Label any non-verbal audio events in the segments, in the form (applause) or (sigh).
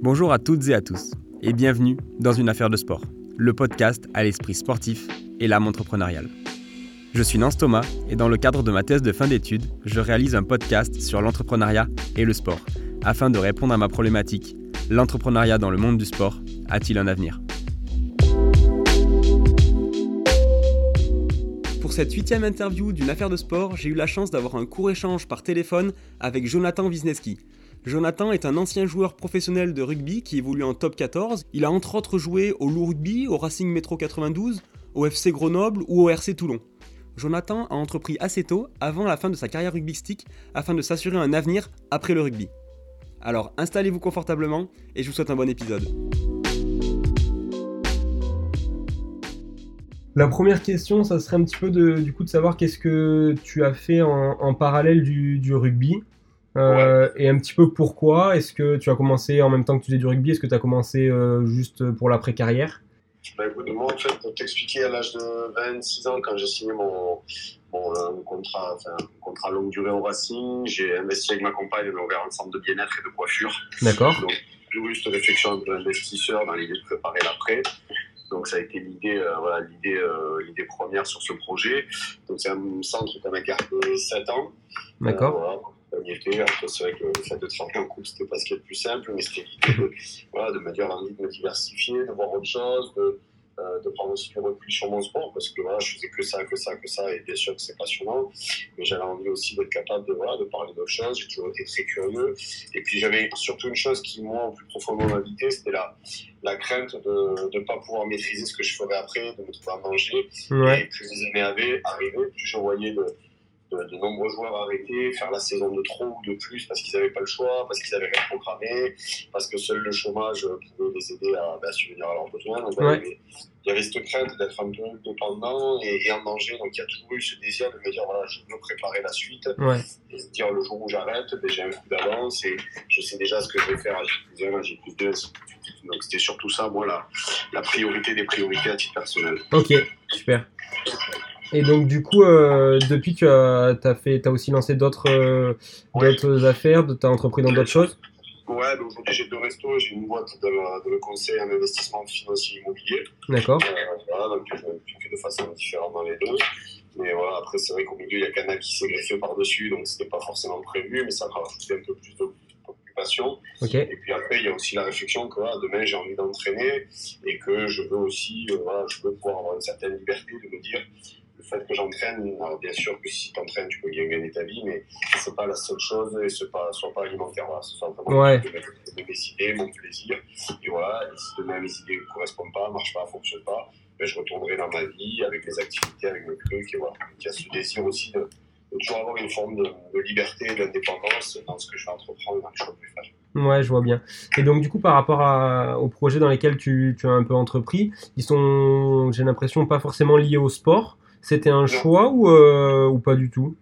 Bonjour à toutes et à tous, et bienvenue dans Une affaire de sport, le podcast à l'esprit sportif et l'âme entrepreneuriale. Je suis Nance Thomas, et dans le cadre de ma thèse de fin d'études, je réalise un podcast sur l'entrepreneuriat et le sport, afin de répondre à ma problématique l'entrepreneuriat dans le monde du sport a-t-il un avenir? Pour cette huitième interview d'une affaire de sport, j'ai eu la chance d'avoir un court échange par téléphone avec Jonathan Wisniewski, Jonathan est un ancien joueur professionnel de rugby qui évolue en top 14. Il a entre autres joué au Loup Rugby, au Racing Métro 92, au FC Grenoble ou au RC Toulon. Jonathan a entrepris assez tôt, avant la fin de sa carrière rugbystique, afin de s'assurer un avenir après le rugby. Alors installez-vous confortablement et je vous souhaite un bon épisode. La première question, ça serait un petit peu de, du coup de savoir qu'est-ce que tu as fait en, parallèle du rugby. Euh, et un petit peu pourquoi Est-ce que tu as commencé en même temps que tu faisais du rugby Est-ce que tu as commencé euh, juste pour l'après-carrière? Bah, écoute, moi, en fait, pour t'expliquer, à l'âge de 26 ans, quand j'ai signé mon, mon euh, contrat, enfin, contrat longue durée au Racing, j'ai investi avec ma compagne, on a ouvert un centre de bien-être et de coiffure. D'accord. Donc, cette réflexion un peu investisseur dans l'idée de préparer l'après. Donc ça a été l'idée, voilà, l'idée, l'idée première sur ce projet. Donc c'est un centre qui a gardé 7 ans. D'accord c'est vrai que le fait de travailler en couple, c'était pas ce qui est le plus simple, mais c'était l'idée de, voilà, de me dire envie de me diversifier, de voir autre chose, de, euh, de prendre aussi du recul sur mon sport, parce que voilà, je faisais que ça, que ça, que ça, et bien sûr que c'est passionnant, mais j'avais envie aussi d'être capable de, voilà, de parler d'autres choses, j'ai toujours été très curieux, et puis j'avais surtout une chose qui, moi, au plus profondément m'habitait, c'était la, la crainte de ne pas pouvoir maîtriser ce que je ferais après, de me trouver à manger, ouais. et plus les années avaient arrivé, plus je voyais de de, nombreux joueurs arrêtés, faire la saison de trop ou de plus parce qu'ils n'avaient pas le choix, parce qu'ils n'avaient rien programmé, parce que seul le chômage pouvait les aider à, bah, subvenir à leurs besoins. Donc, il, y avait, cette crainte d'être un peu dépendant et, en danger. Donc il y a toujours eu ce désir de me dire voilà, je veux préparer la suite et se dire le jour où j'arrête, ben, j'ai un coup d'avance et je sais déjà ce que je vais faire à J 1, à J 2, Donc c'était surtout ça, moi, la, la priorité des priorités à titre personnel. Ok, super. Et donc, du coup, euh, depuis, tu as, as, fait, as aussi lancé d'autres euh, affaires, tu as entrepris dans d'autres choses? Ouais, donc aujourd'hui j'ai deux restos, j'ai une boîte de, de conseil en investissement financier immobilier. D'accord. Euh, voilà, donc je de façon différente dans les deux. Mais voilà, après c'est vrai qu'au milieu il y a Canal qui s'est greffé par-dessus, donc c'était pas forcément prévu, mais ça m'a rajouté un peu plus d'occupation. Okay. Et puis après il y a aussi la réflexion que voilà, demain j'ai envie d'entraîner et que je veux aussi, euh, voilà, je veux pouvoir avoir une certaine liberté de me dire le fait que j'entraîne, bien sûr que si tu entraînes, tu peux bien gagner ta vie, mais c'est pas la seule chose et ce pas, soit pas alimentaire. Voilà, ce soit vraiment ouais. mes idées, mon plaisir. Et voilà, et si demain mes idées ne correspondent pas, ne marchent pas, ne fonctionnent pas, ben, je retournerai dans ma vie avec mes activités, avec mes trucs. Et voilà. Il y a ce désir aussi de, de toujours avoir une forme de, de liberté et d'indépendance dans ce que je vais entreprendre, dans les choses que je vais faire. Ouais, je vois bien. Et donc, du coup, par rapport à, aux projets dans lesquels tu, tu as un peu entrepris, ils sont, j'ai l'impression, pas forcément liés au sport. C'était un choix ou, euh, ou pas du tout?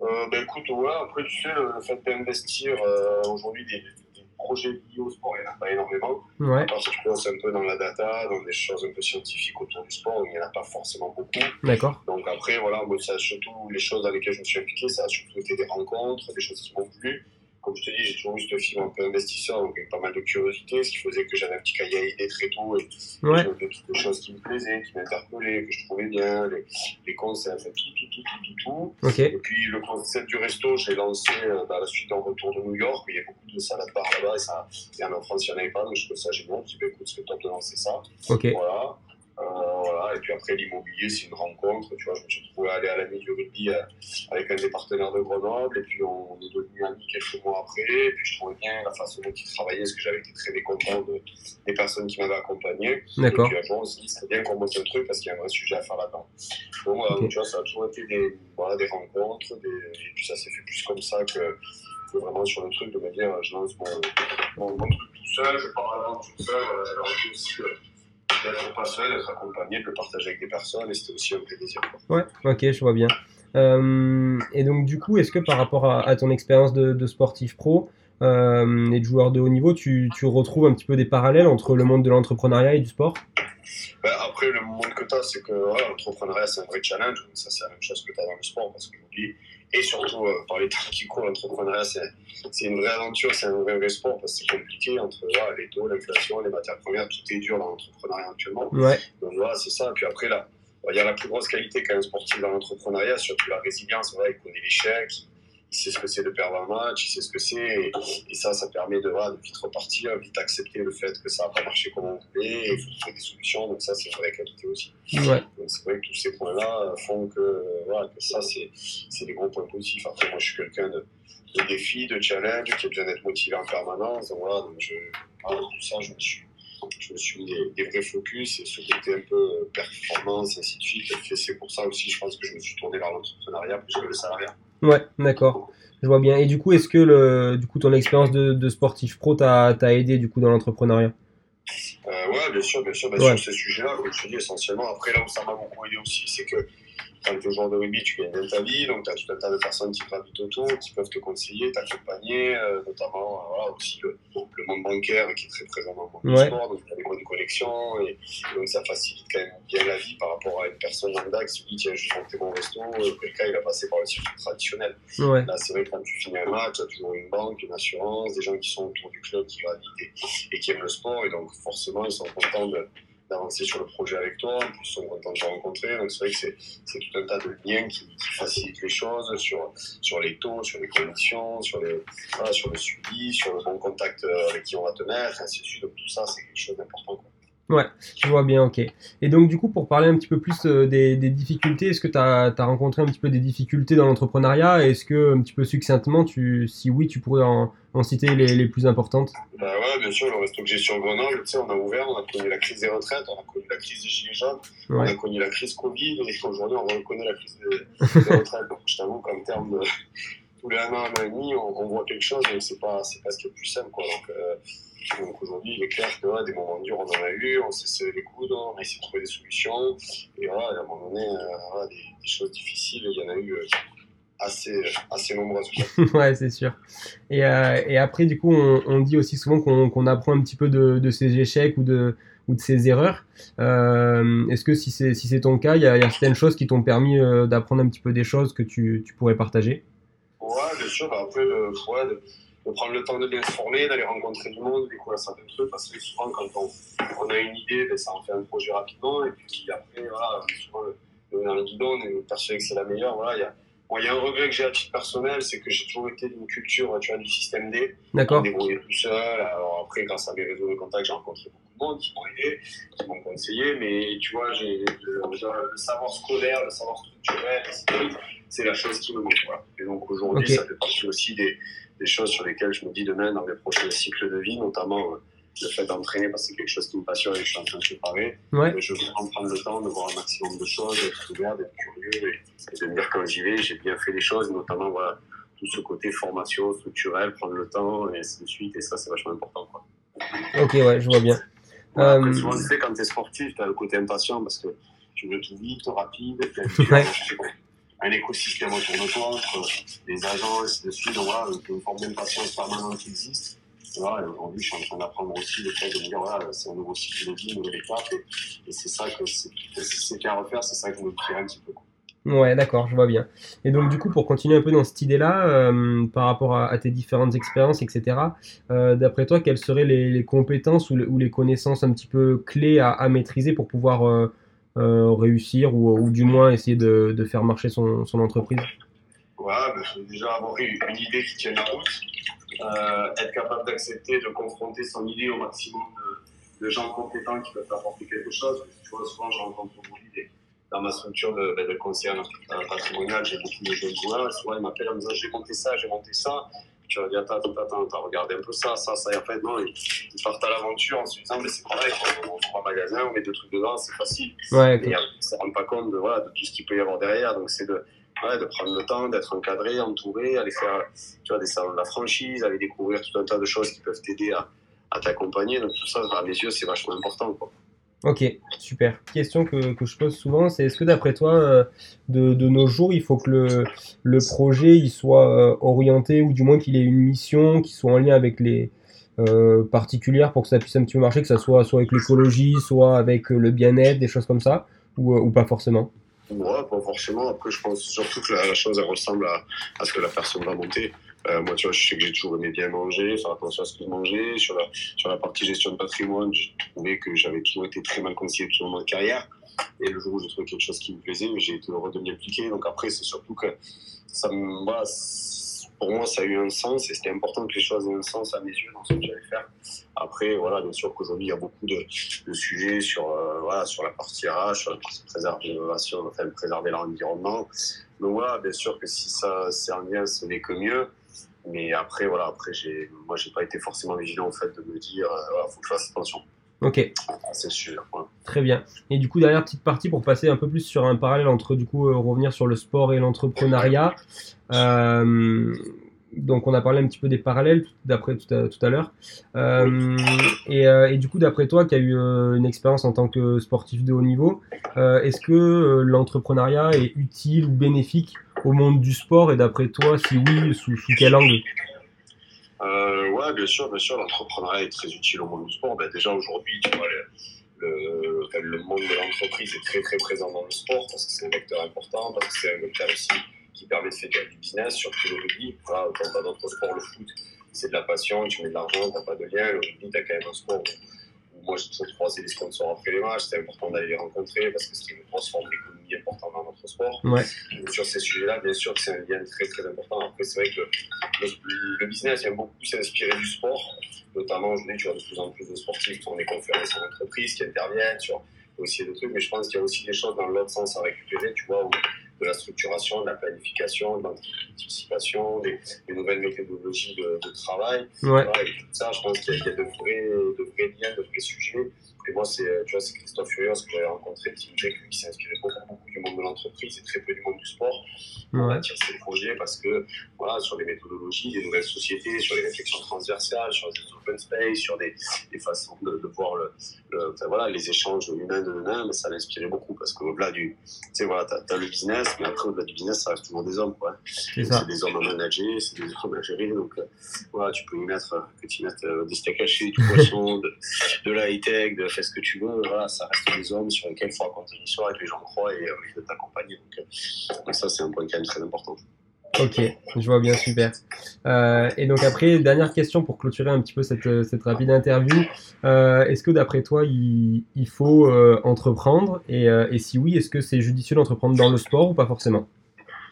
Euh, ben écoute, ouais, après, tu sais, le, fait d'investir euh, aujourd'hui des, des, projets liés au sport, il n'y en a pas énormément. Ouais. Parce que tu penses un peu dans la data, dans des choses un peu scientifiques autour du sport, il n'y en a pas forcément beaucoup. D'accord. Donc après, voilà, moi, ça surtout les choses dans lesquelles je me suis impliqué, ça a surtout été des rencontres, des choses qui m'ont plu comme je te dis, j'ai toujours eu ce film un peu investisseur, donc avec pas mal de curiosité, ce qui faisait que j'avais un petit cahier à idées très tôt et ouais. j'avais toutes les choses qui me plaisaient, qui m'interpellaient, que je trouvais bien, les, les concepts, tout, tout, tout, tout, tout, tout. Okay. Et puis le concept du resto, je l'ai lancé euh, dans la suite d'un retour de New York, où il y a beaucoup de salades bar là-bas, et, ça, et en France, il n'y en avait pas, donc je trouvais ça génial. Je me suis dit, écoute, c'est top de lancer ça. Ok. Voilà. Euh, voilà. Et puis après, l'immobilier, c'est une rencontre. Tu vois, je me suis retrouvé à aller à la nuit du rugby euh, avec un des partenaires de Grenoble. Et puis, on, est devenus amis quelques mois après. Et puis, je trouvais bien la façon dont ils travaillaient, parce que j'avais été très mécontent de, des personnes qui m'avaient accompagné. D'accord. Et puis, un jour, on s'est dit, c'est bien qu'on monte un truc parce qu'il y a un vrai sujet à faire là-dedans. Donc, voilà, Ok. tu vois, ça a toujours été des, voilà, des rencontres. Des, et puis, ça s'est fait plus comme ça que, vraiment sur le truc de me dire, je lance mon, mon, mon truc tout seul, je pars à la vente tout seul. Voilà, aussi d'être pas seul, d'être accompagné, de le partager avec des personnes, et c'était aussi un. Quoi. Ouais, ok, je vois bien. Euh, et donc, du coup, est-ce que par rapport à, à ton expérience de, de, sportif pro euh, et de joueur de haut niveau, tu, tu, retrouves un petit peu des parallèles entre le monde de l'entrepreneuriat et du sport? Ben Après, le monde que tu as, c'est que l'entrepreneuriat, c'est un vrai challenge. Ça, c'est la même chose que tu as dans le sport, parce qu'aujourd'hui, et surtout par les temps qui courent, l'entrepreneuriat, c'est une vraie aventure, c'est un vrai, vrai sport parce que c'est compliqué entre les taux, l'inflation, les matières premières, tout est dur dans l'entrepreneuriat actuellement. Ouais. Donc voilà, c'est ça. Puis après, là, il y a la plus grosse qualité qu'un sportif dans l'entrepreneuriat, surtout la résilience. Voilà, il connaît l'échec, il sait ce que c'est de perdre un match, il sait ce que c'est. Et, ça, ça permet de, de vite repartir, vite accepter le fait que ça n'a pas marché comme on voulait, il faut trouver des solutions. Donc ça, c'est une vraie qualité aussi. Ouais. Donc c'est vrai que tous ces points-là font que, voilà, que ça, c'est des gros points positifs. Après, moi, je suis quelqu'un de, de défi, de challenge, qui a besoin d'être motivé en permanence. Donc voilà, donc je, tout ça, je me suis je me suis mis des, vrais focus et ce côté un peu performance, ainsi de suite. C'est pour ça aussi, je pense que je me suis tourné vers l'entrepreneuriat plus que le salariat. Ouais, d'accord. Je vois bien. Et du coup, est-ce que le, du coup, ton expérience de, sportif pro t'a aidé du coup dans l'entrepreneuriat? Euh, Ouais, bien sûr, bien sûr. Bah, Sur ce sujet-là, comme je te dis, essentiellement. Après, là où ça m'a beaucoup aidé aussi, c'est que quand tu joueur de rugby, tu gagnes bien ta vie, donc tu as tout un tas de personnes qui gravitent autour, qui peuvent te conseiller, t'accompagner, euh, notamment euh, voilà, aussi le, le, monde bancaire qui est très présent dans le monde du sport, donc tu as des bonnes connexions, et, donc ça facilite quand même bien la vie par rapport à une personne lambda qui se dit tiens, je monter mon resto, cas il va passer par le circuit traditionnel. Ouais. Là, c'est vrai que quand tu finis un match, tu as toujours une banque, une assurance, des gens qui sont autour du club qui gravitent et, et qui aiment le sport, et donc forcément ils sont contents de d'avancer sur le projet avec toi. En plus, ils sont contents de te rencontrer. Donc, c'est vrai que c'est tout un tas de liens qui, facilitent les choses sur, sur les taux, sur les conditions, sur, les, sur le suivi, sur le bon contact euh, avec qui on va te mettre, ainsi de suite. Donc, tout ça, c'est quelque chose d'important. Ouais, je vois bien, ok. Et donc, du coup, pour parler un petit peu plus euh, des, difficultés, est-ce que tu as, rencontré un petit peu des difficultés dans l'entrepreneuriat? Est-ce que, un petit peu succinctement, tu, si oui, tu pourrais en, citer les, les, plus importantes? Bah Ouais, bien sûr, le resto que j'ai sur Grenoble, tu sais, on a ouvert, on a connu la crise des retraites, on a connu la crise des gilets jaunes, on a connu la crise Covid, et aujourd'hui, on reconnaît la crise des, (laughs) retraites. Donc, je t'avoue qu'en termes de tous les un an, un an et demi, on, voit quelque chose, mais c'est pas, pas ce qui est le plus simple, quoi. Donc, euh, donc aujourd'hui, il est clair que des moments durs, on en a eu, on s'est serré les coudes, on a essayé de trouver des solutions. Et voilà, à un moment donné, euh, des, choses difficiles, il y en a eu euh, assez, assez nombreuses. (laughs) ouais, c'est sûr. Et, après, du coup, on, dit aussi souvent qu'on apprend un petit peu de, de, ses échecs ou de, ou de ses erreurs. Est-ce que si c'est si ton cas, il y, a certaines choses qui t'ont permis d'apprendre un petit peu des choses que tu, tu pourrais partager? Bien sûr. Bah, après, le, ouais, de prendre le temps de bien se former, d'aller rencontrer du monde, découvrir certains trucs, parce que souvent, quand on, on a une idée, ben, ça en fait un projet rapidement, et puis après, voilà, souvent, le, le dans le guidon, on est persuadé que c'est la meilleure. Voilà, il y a, bon, y a un regret que j'ai à titre personnel, c'est que j'ai toujours été d'une culture, tu vois, du système D. D'accord. Débrouillé tout seul. Alors après, grâce à mes réseaux de contact, j'ai rencontré beaucoup de monde qui m'ont aidé, qui m'ont conseillé, mais tu vois, j'ai le, le, savoir scolaire, le savoir structurel, c'est la chose qui me manque. Voilà. Et donc aujourd'hui, ça fait partie aussi des des choses sur lesquelles je me dis demain dans mes prochains cycles de vie, notamment euh, le fait d'entraîner parce que c'est quelque chose qui me passionne et que je suis en train de préparer. Ouais. je veux en prendre le temps de voir un maximum de choses, d'être ouvert, d'être curieux et, de me dire quand j'y vais, j'ai bien fait les choses, notamment voilà, tout ce côté formation structurelle, prendre le temps et ainsi de suite. Et ça, c'est vachement important. Quoi. Ok, ouais, je vois bien. euh... souvent, tu sais, quand tu es sportif, tu as le côté impatient parce que tu veux tout vite, rapide. (laughs) Ouais un écosystème autour de toi, entre les agences, de suite, donc voilà, une forme d'impatience permanente qui existe. Voilà, aujourd'hui, je suis en train d'apprendre aussi le fait de me dire, voilà, c'est un nouveau cycle de vie, une nouvelle étape, et, c'est ça que c'est qu'à refaire, c'est ça que je me crée un petit peu. Ouais, d'accord, je vois bien. Et donc, du coup, pour continuer un peu dans cette idée-là, euh, par rapport à, tes différentes expériences, etc., euh, d'après toi, quelles seraient les, compétences ou, les connaissances un petit peu clés à, maîtriser pour pouvoir euh, euh, réussir ou, du moins essayer de, de faire marcher son, entreprise Ouais, bah, déjà avoir une, idée qui tienne la route, euh, être capable d'accepter, de confronter son idée au maximum de, de, gens compétents qui peuvent apporter quelque chose. Tu vois, souvent, je rencontre des, dans ma structure de, ben, de conseil patrimonial, j'ai beaucoup de jeunes joueurs. Souvent, ils m'appellent en me disant J'ai monté ça, j'ai monté ça tu vas dire, attends, attends, attends, regardez un peu ça, ça, ça, et en fait, non, ils, partent à l'aventure en se disant, mais c'est pareil, on ouvre un magasin, on met deux trucs dedans, c'est facile. Ouais, okay. Et ils ne se rendent pas compte de, voilà, de tout ce qu'il peut y avoir derrière, donc c'est de, ouais, de prendre le temps, d'être encadré, entouré, aller faire, tu vois, des salons de la franchise, aller découvrir tout un tas de choses qui peuvent t'aider à, à t'accompagner, donc tout ça, à mes yeux, c'est vachement important, quoi. Ok, super. Question que, je pose souvent, c'est est-ce que d'après toi, euh, de, nos jours, il faut que le, le projet il soit euh, orienté, ou du moins qu'il ait une mission qui soit en lien avec les euh, particulières pour que ça puisse un petit peu marcher, que ça soit soit avec l'écologie, soit avec le bien-être, des choses comme ça, ou, ou pas forcément? Ouais, pas forcément. Après, je pense surtout que la, chose, elle ressemble à, à, ce que la personne va monter. Euh, moi, tu vois, je sais que j'ai toujours aimé bien manger, faire attention à ce que je mangeais. Sur la, sur la partie gestion de patrimoine, j'ai trouvé que j'avais toujours été très mal conseillé tout au long de ma carrière. Et le jour où j'ai trouvé quelque chose qui me plaisait, j'ai été heureux de m'y. Donc après, c'est surtout que ça me, voilà, pour moi, ça a eu un sens et c'était important que les choses aient un sens à mes yeux dans ce que j'allais faire. Après, voilà, bien sûr qu'aujourd'hui, il y a beaucoup de, de sujets sur, euh, voilà, sur la partie RH, sur la partie préservation, enfin, préserver l'environnement. Donc voilà, bien sûr que si ça c'est en lien, ce n'est que mieux. Mais après, voilà, après, j'ai, moi, j'ai pas été forcément vigilant en fait de me dire, euh, voilà, faut que je fasse attention. Ok. C'est sûr. Très bien. Et du coup, dernière petite partie pour passer un peu plus sur un parallèle entre, du coup, euh, revenir sur le sport et l'entrepreneuriat. Euh, donc, on a parlé un petit peu des parallèles d'après tout à, tout à l'heure. Euh, et, et, du coup, d'après toi, qui as eu une expérience en tant que sportif de haut niveau, est-ce que l'entrepreneuriat est utile ou bénéfique au monde du sport Et d'après toi, si oui, sous, sous quel angle? Euh, ouais, bien sûr, bien sûr, l'entrepreneuriat est très utile au monde du sport. Ben, déjà aujourd'hui, tu vois, le, le, monde de l'entreprise est très très présent dans le sport parce que c'est un vecteur important, parce que c'est un vecteur aussi qui permet de faire du business, surtout le rugby. Voilà, quand dans d'autres sports, le foot, c'est de la passion, tu mets de l'argent, tu n'as pas de lien. Le rugby, tu as quand même un sport moi, j'ai toujours croisé des sponsors après les matchs. C'est important d'aller les rencontrer parce que c'est une grosse forme d'économie importante dans notre sport. Ouais. Sur ces sujets-là, bien sûr que c'est un lien très très important. Après, c'est vrai que le, le, business vient beaucoup s'inspirer du sport. Notamment, aujourd'hui, tu vois de plus en plus de sportifs qui font des conférences en entreprise, qui interviennent sur aussi des trucs. Mais je pense qu'il y a aussi des choses dans l'autre sens à récupérer, tu vois, où de la structuration, de la planification, de l'anticipation, des, des, nouvelles méthodologies de, de travail. Ouais. et tout ça, je pense qu'il y, y, a de vrais, de vrais liens, de vrais sujets. Et moi, c'est, tu vois, c'est Christophe Furios que j'avais rencontré qui me disait qu'il s'est inspiré beaucoup, beaucoup du monde de l'entreprise et très peu du monde du sport ouais. bâtir ses projets parce que, voilà, sur les méthodologies, des nouvelles sociétés, sur les réflexions transversales, sur les open space, sur des, des façons de, de voir le, enfin, voilà, les échanges humains mais ça l'inspirait beaucoup parce qu'au-delà du, tu sais, voilà, t'as, as le business, mais après, au-delà du business, ça reste toujours des hommes, quoi. C'est, c'est des hommes à manager, c'est des (laughs) hommes à gérer, donc, euh, voilà, tu peux y mettre, que tu mettes euh, des steaks hachés, du poisson, de, de la high-tech, de fais ce que tu veux, voilà, ça reste des hommes sur lesquels il faut raconter une histoire et que les gens croient et euh, de t'accompagner. Donc, euh, donc, ça, c'est un point quand même très important. Ok, je vois bien, super. Euh, et donc après, dernière question pour clôturer un petit peu cette, cette rapide interview. Euh, est-ce que d'après toi, il, faut euh, entreprendre? Et, si oui, est-ce que c'est judicieux d'entreprendre dans le sport ou pas forcément?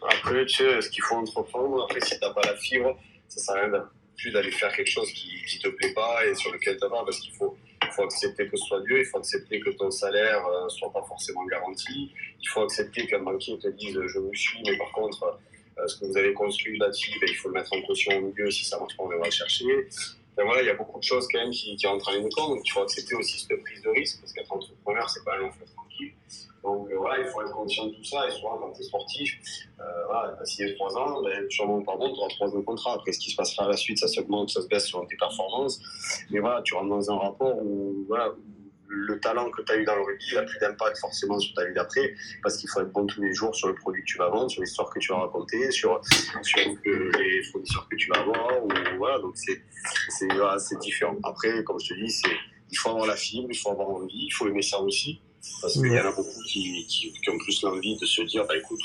Après, tu sais, est-ce qu'il faut entreprendre? Après, si t'as pas la fibre, ça sert à plus d'aller faire quelque chose qui, qui te plaît pas et sur lequel t'as pas parce qu'il faut faut accepter que ce soit Dieu, il faut accepter que ton salaire euh, soit pas forcément garanti, il faut accepter qu'un banquier te dise je vous suis, mais par contre, euh, ce que vous avez construit là-dessus, ben, il faut le mettre en caution au milieu, si ça marche pas, on va le chercher. Ben, voilà, il y a beaucoup de choses quand même qui, qui entrent en ligne de compte, donc il faut accepter aussi cette prise de risque, parce qu'être entrepreneur, c'est pas un long tranquille. Donc euh, voilà, il faut être conscient de tout ça, et souvent quand tu es sportif, euh, tu as signé 3 ans, ben, sûrement, pardon, tu auras 3 ans de contrat. Après, ce qui se passera à la suite, ça s'augmente, ça se baisse selon tes performances. Mais voilà, tu rentres dans un rapport où, voilà, le talent que tu as eu dans le rugby n'a plus d'impact forcément sur ta vie d'après, parce qu'il faut être bon tous les jours sur le produit que tu vas vendre, sur l'histoire que tu vas raconter, sur, sur les fournisseurs que tu vas avoir. Ou, voilà, donc c'est voilà, différent. Après, comme je te dis, il faut avoir la fibre, il faut avoir envie, il faut aimer ça aussi. Parce qu'il y en a beaucoup qui, qui, ont plus l'envie de se dire, bah écoute,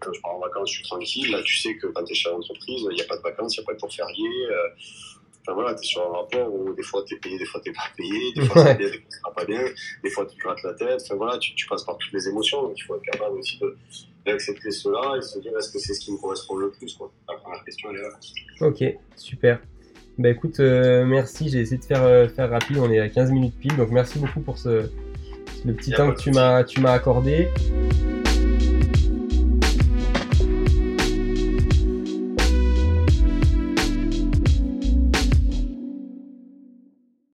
quand je pars en vacances, je suis tranquille. Là, tu sais que quand tu es chez l'entreprise, il n'y a pas de vacances, il n'y a pas de jour férié. Euh, enfin voilà, tu es sur un rapport où des fois tu es payé, des fois tu n'es pas payé, des (laughs) fois ça va bien, des fois ça pas bien, des fois tu te grattes la tête. Enfin voilà, tu, tu, passes par toutes les émotions. Donc il faut être capable aussi d'accepter cela et se dire, est-ce que c'est ce qui me correspond le plus quoi? La première question, elle est là. Ok, super. Bah écoute, euh, merci. J'ai essayé de faire, euh, faire rapide. On est à 15 minutes pile. Donc merci beaucoup pour ce, le petit temps que tu m'as, tu m'as accordé.